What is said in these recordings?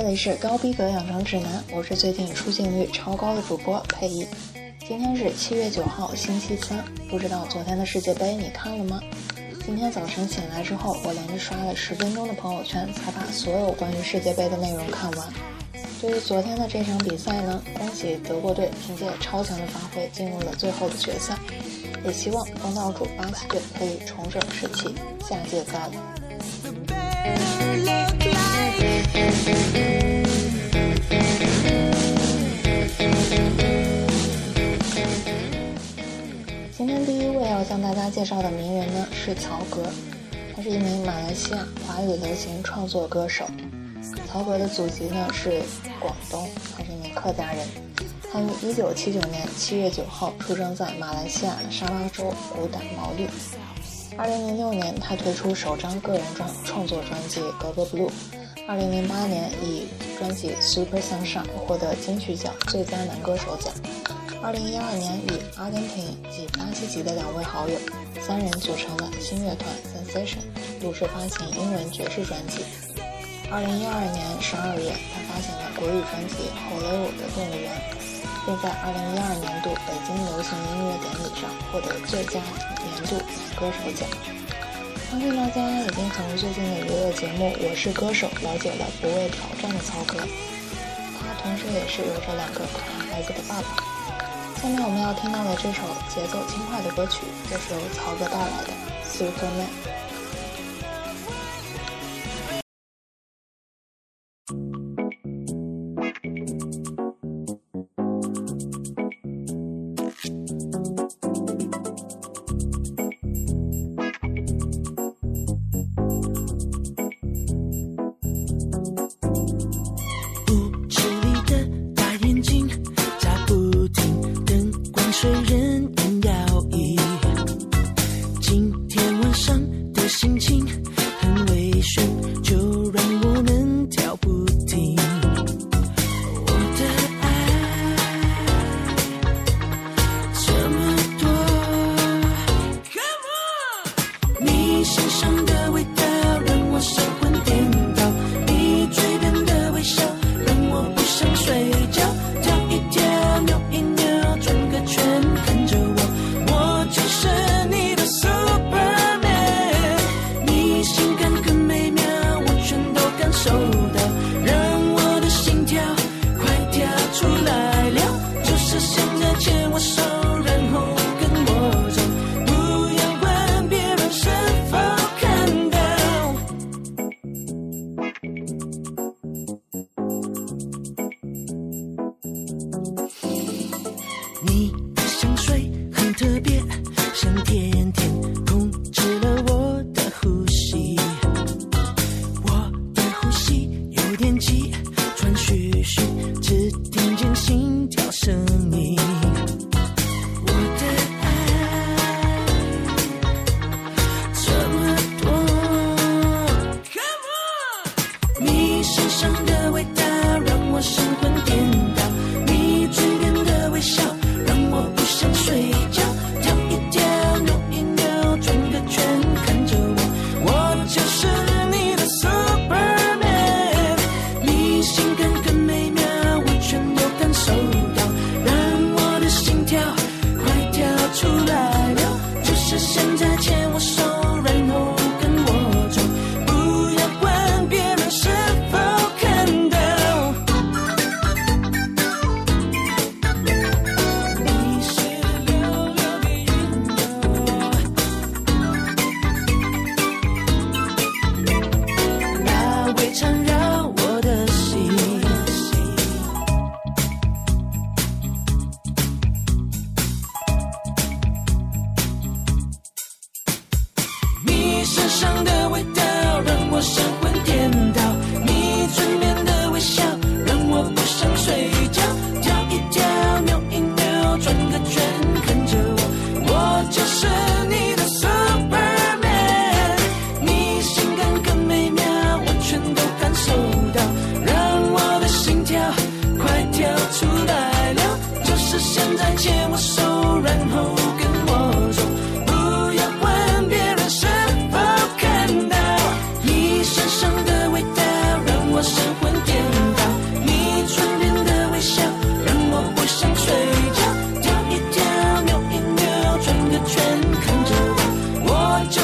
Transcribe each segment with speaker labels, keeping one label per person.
Speaker 1: 这里是高逼格养成指南，我是最近出镜率超高的主播佩仪。今天是七月九号，星期三。不知道昨天的世界杯你看了吗？今天早晨醒来之后，我连着刷了十分钟的朋友圈，才把所有关于世界杯的内容看完。对于昨天的这场比赛呢，恭喜德国队凭借超强的发挥进入了最后的决赛，也希望东道主巴西队可以重整士气，下届再来。今天第一位要向大家介绍的名人呢是曹格，他是一名马来西亚华语流行创作歌手。曹格的祖籍呢是广东，他是一名客家人。他于1979年7月9号出生在马来西亚沙拉州古胆毛利。2006年，他推出首张个人专创作专辑《格格 Blue》。2008年，以专辑《Super Sunshine》获得金曲奖最佳男歌手奖。二零一二年，与阿根廷及巴西籍的两位好友，三人组成了新乐团 Sensation，陆续发行英文爵士专辑。二零一二年十二月，他发行了国语专辑《火雷我的动物园》，并在二零一二年度北京流行音乐典礼上获得最佳年度男歌手奖。相信大家已经从最近的娱乐节目《我是歌手》了解了不畏挑战的曹格，他同时也是有着两个可爱孩子的爸爸。下面我们要听到的这首节奏轻快的歌曲，就是由曹格带来的《Superman》。
Speaker 2: 是。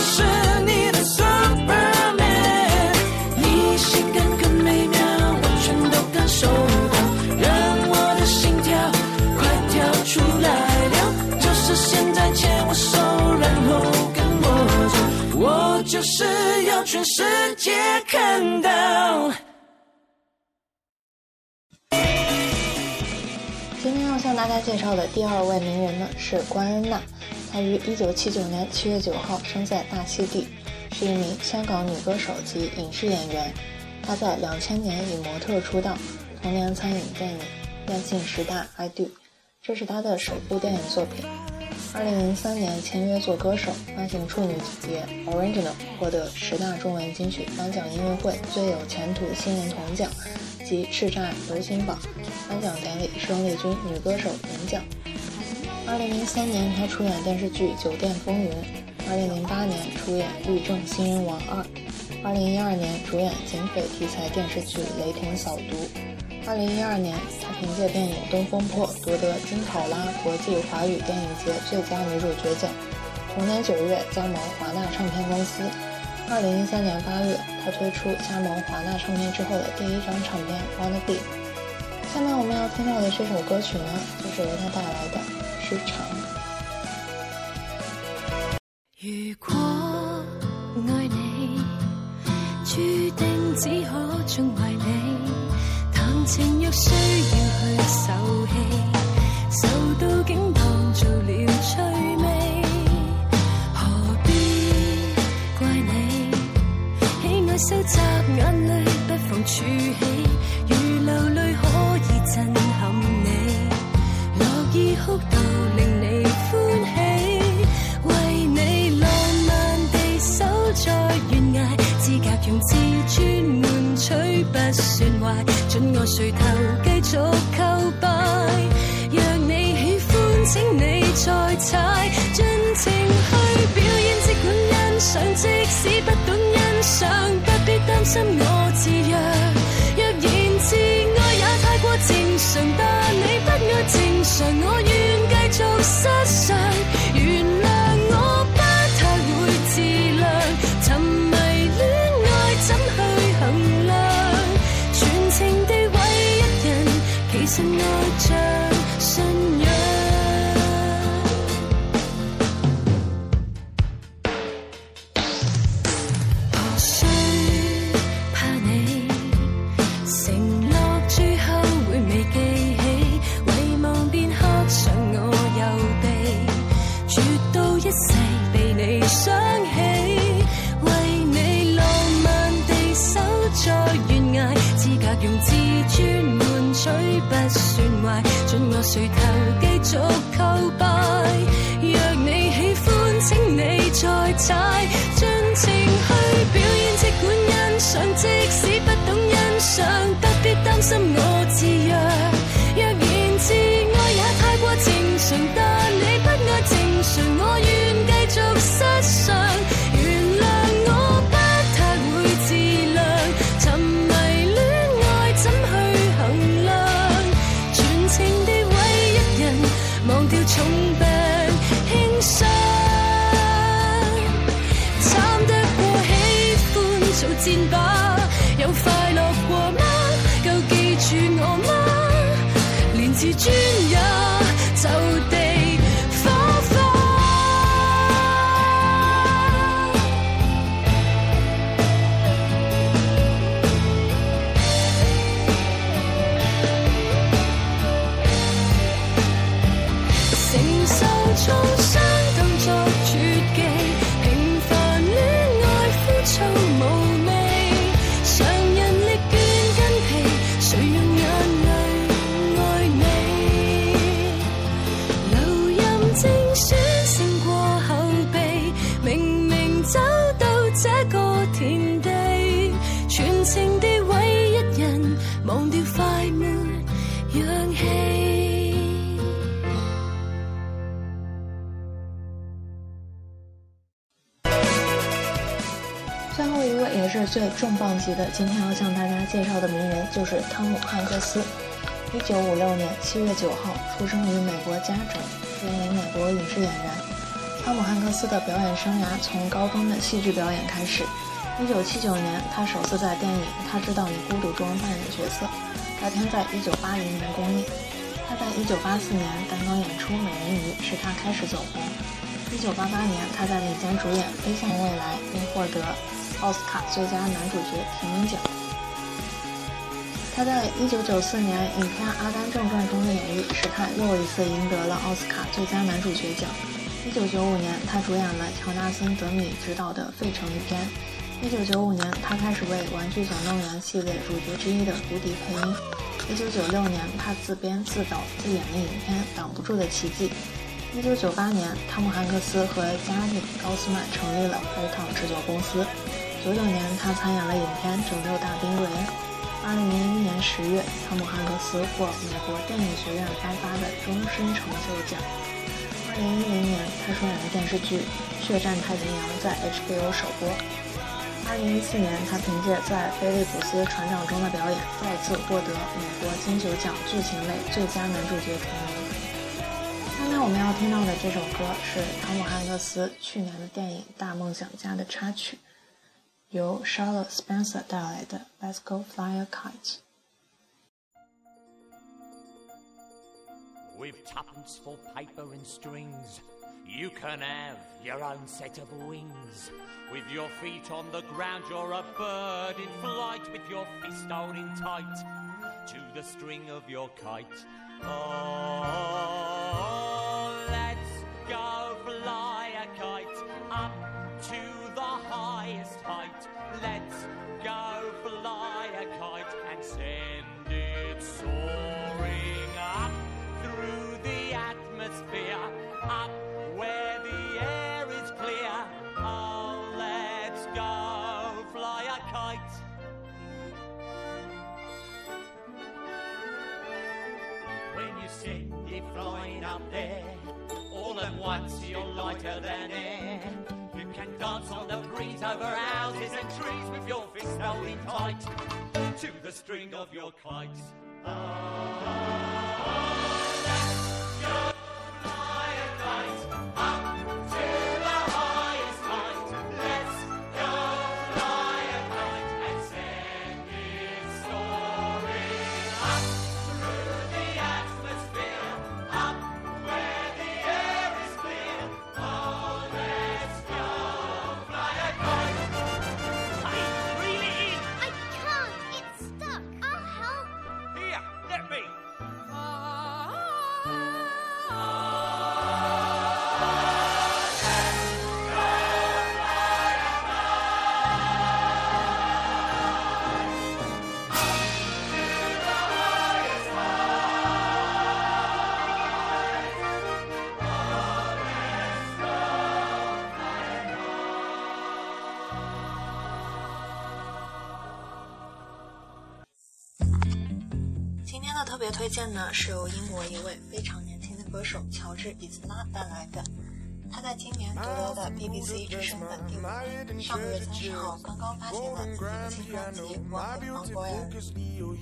Speaker 2: 是你的 Superman，你性感更美妙，我全都感受到，让我的心跳快跳出来了。就是现在牵我手，然后跟我走，我
Speaker 1: 就是要全世界看到。今天要向大家介绍的第二位名人呢，是关恩娜。她于一九七九年七月九号生在大溪地，是一名香港女歌手及影视演员。她在两千年以模特出道，同年参演电影《恋信十大 I Do》，这是她的首部电影作品。二零零三年签约做歌手，发行处女碟《Original》，获得十大中文金曲颁奖音乐会最有前途新人铜奖及叱咤流行榜颁奖典礼胜利军女歌手银奖。二零零三年，她出演电视剧《酒店风云》；二零零八年出演《律政新人王二》；二零一二年主演警匪题材电视剧《雷霆扫毒》。二零一二年，她凭借电影《东风破》夺得金考拉国际华语电影节最佳女主角奖。同年九月，加盟华纳唱片公司。二零一三年八月，她推出加盟华纳唱片之后的第一张唱片《Wanna Be》。下面我们要听到的这首歌曲呢，就是由她带来的《》。
Speaker 2: 如果爱你，注定只可纵怀你。情若需要去受气，受到竟当做了趣味，何必怪你？喜爱收集眼泪，不妨储起，准我垂头继续叩拜，若你喜欢，请你再踩，尽情去表演，即管欣赏，即使不懂欣赏，不必担心我自
Speaker 1: 是最重磅级的，今天要向大家介绍的名人就是汤姆汉克斯。一九五六年七月九号出生于美国加州，是一名美国影视演员。汤姆汉克斯的表演生涯从高中的戏剧表演开始。一九七九年，他首次在电影《他知道你孤独》中扮演角色，该片在一九八零年公映。他在1984年刚刚演出《美人鱼》，使他开始走红。1988年，他在领衔主演《飞向未来》，并获得奥斯卡最佳男主角提名奖。他在1994年影片《阿甘正传》中的演绎，使他又一次赢得了奥斯卡最佳男主角奖。1995年，他主演了乔纳森·德米执导的《费城一篇》。1995年，他开始为《玩具总动员》系列主角之一的胡迪配音。1996年，他自编自导自演的影片《挡不住的奇迹》。1998年，汤姆·汉克斯和加里·高斯曼成立了飞烫制作公司。99年，他参演了影片《拯救大兵瑞恩》。二零零一年十月，汤姆汉克斯获美国电影学院颁发的终身成就奖。二零一零年，他出演的电视剧《血战太平洋》在 HBO 首播。二零一四年，他凭借在《菲利普斯船长》中的表演，再次获得美国金球奖剧情类最佳男主角提名。刚才我们要听到的这首歌是汤姆汉克斯去年的电影《大梦想家》的插曲。由 Charlotte Spencer 带来的《Let's Go Fly a
Speaker 3: Kite》。With tuppence for paper and strings, you can have your own set of wings. With your feet on the ground, you're a bird in flight with your fist holding tight to the string of your kite. Oh, You're than air. You can dance on the breeze over houses and trees with your fist holding tight to the string of your kite. Oh, let's
Speaker 1: 特别推荐呢是由英国一位非常年轻的歌手乔治·伊兹拉带来的。他在今年夺得的 BBC 之声本地舞，上个月三十号刚刚发行了自己的新专辑《One on Boy》。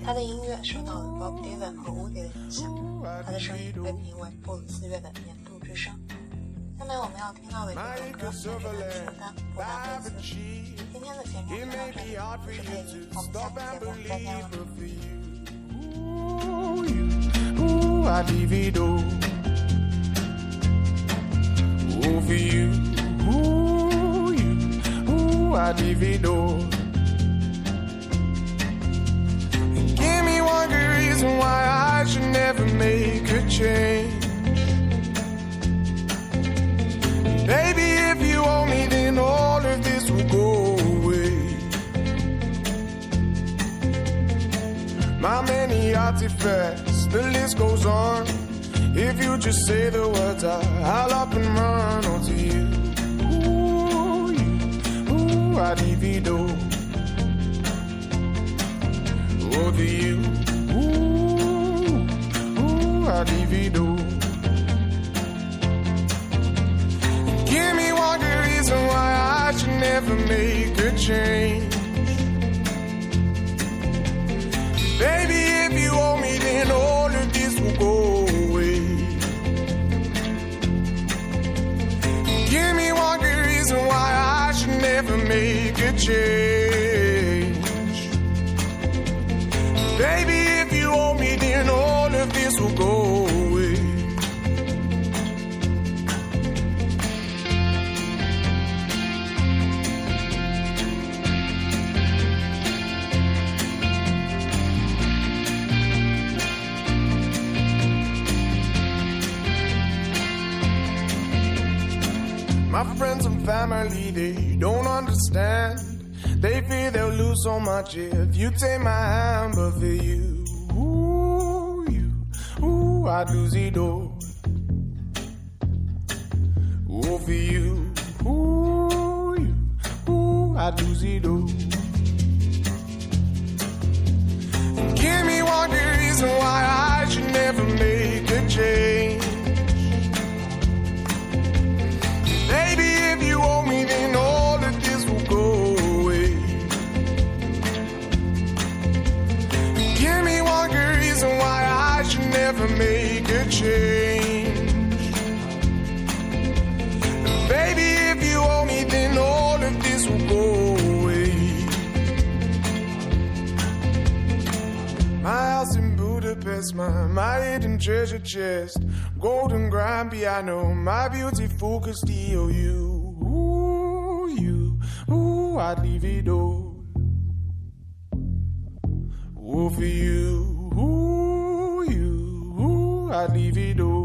Speaker 1: 他的音乐受到了 Bob Dylan 和 Woody 的影响，他的声音被评为布鲁斯乐的年度之声。下面我们要听到的这首歌是来自简单不大歌词。今天的节目就到这里，我是佩妮，我们下期节目再见了。
Speaker 4: Ooh, I divido. Ooh, for you, ooh, you, ooh, I divido. Many artifacts, the list goes on. If you just say the words, I'll up and run onto you. Ooh, you, ooh, I divido. Over you, ooh, ooh, I divido. Give me one good reason why I should never make a change. future. Lose so much if you take my hand, but for you, ooh, you, ooh, I'd lose it all. Ooh, for you, ooh, you, ooh, I'd lose it all. Give me one good reason why I should never make my, my hidden treasure chest, golden grand piano, my beautiful Castillo, oh, you, ooh, you, ooh, I'd leave it all. Ooh, for you, ooh, you, ooh, I'd leave it all.